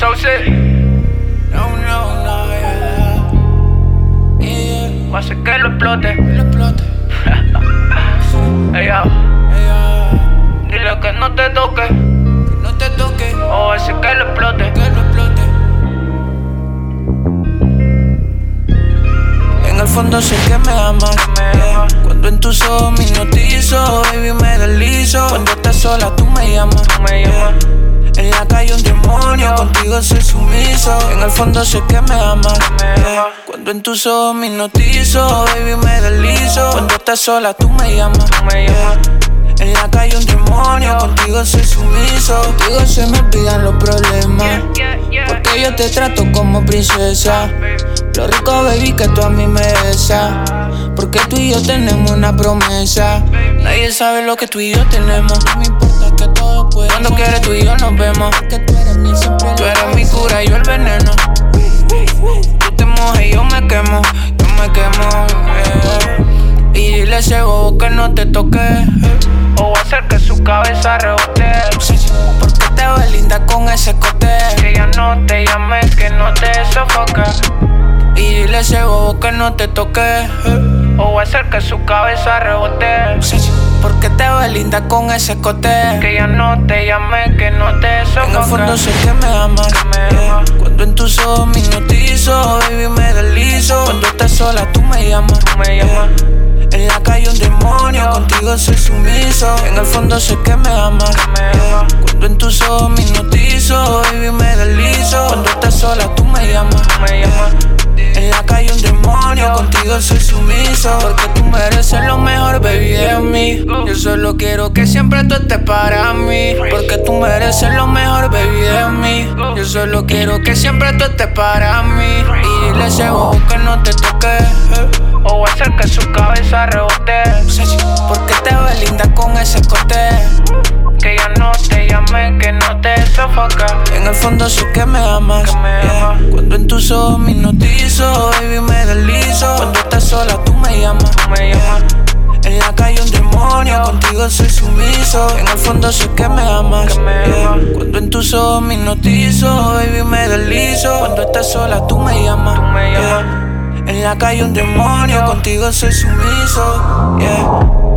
Sauce. No, no, no, yeah. Yeah, Va a hacer que lo explote. lo explote. Ey, yo, Yeah. dile que no te toque. Que no te toque, O hacer que lo explote. que lo explote. En el fondo sé que me amas. me yeah. amas. Cuando en tus ojos me hipnotizo, baby, me deslizo. Cuando estás sola, tú me llamas. me llamas. En la calle un demonio, contigo soy sumiso. En el fondo sé que me amas. Yeah. amas. Cuando en tus ojos me hipnotizo, baby, me deslizo. Cuando estás sola, tú me llamas. llamas. En la calle un demonio, contigo soy sumiso. Contigo se me olvidan los problemas. Porque yo te trato como princesa. Lo rico, baby, que tú a mí me besas. Porque tú y yo tenemos una promesa. Nadie sabe lo que tú y yo tenemos. Que todo. Cuando quieres tú y yo nos vemos. Porque tú eres mi siempre. Tú eres mi cura y yo el veneno. Tú te mojas y yo me quemo. Yo me quemo. eh. Y dile a ese bobo que no te toque. eh. O va a hacer que su cabeza rebote. Porque te ves linda con ese cote. Que ya no te llame, que no te sofoque. Y dile a ese bobo que no te toque. eh. O va a hacer que su cabeza rebote. Ves linda con ese cote. Que ya no te llame, que no te En el fondo sé que me amas. me yeah. amas. Cuando en tus ojos me hipnotizo, baby, me deslizo. Cuando estás sola, tú me llamas. me llamas. En la calle un demonio, contigo soy sumiso. En el fondo sé que me amas. me yeah. amas. Cuando en tus ojos me hipnotizo, baby, me deslizo. Cuando estás sola, tú me llamas. Me llamas. En la calle un demonio, contigo soy sumiso. Porque tú mereces mí. Yo solo quiero que siempre tú estés para mí. Porque tú mereces lo mejor, baby, de mí. Yo solo quiero que siempre tú estés para mí. Y dile a ese bobo que no te toque. O hacer que su cabeza rebote. Porque te ves linda con ese cote. Que ya no te llame, que no te sofoque. En el fondo sé que me amas. Que me yeah. Cuando en tus ojos me hipnotizo, baby, me deslizo. Cuando estás sola, tú me llamas. Me llamas. En la calle un demonio, contigo soy sumiso. En el fondo sé que me amas. Que me yeah. amas. Cuando en tus ojos me hipnotizo, baby, me deslizo. Cuando estás sola, tú me llamas. Tú me yeah. llamas. En la calle un demonio, contigo soy sumiso. Yeah.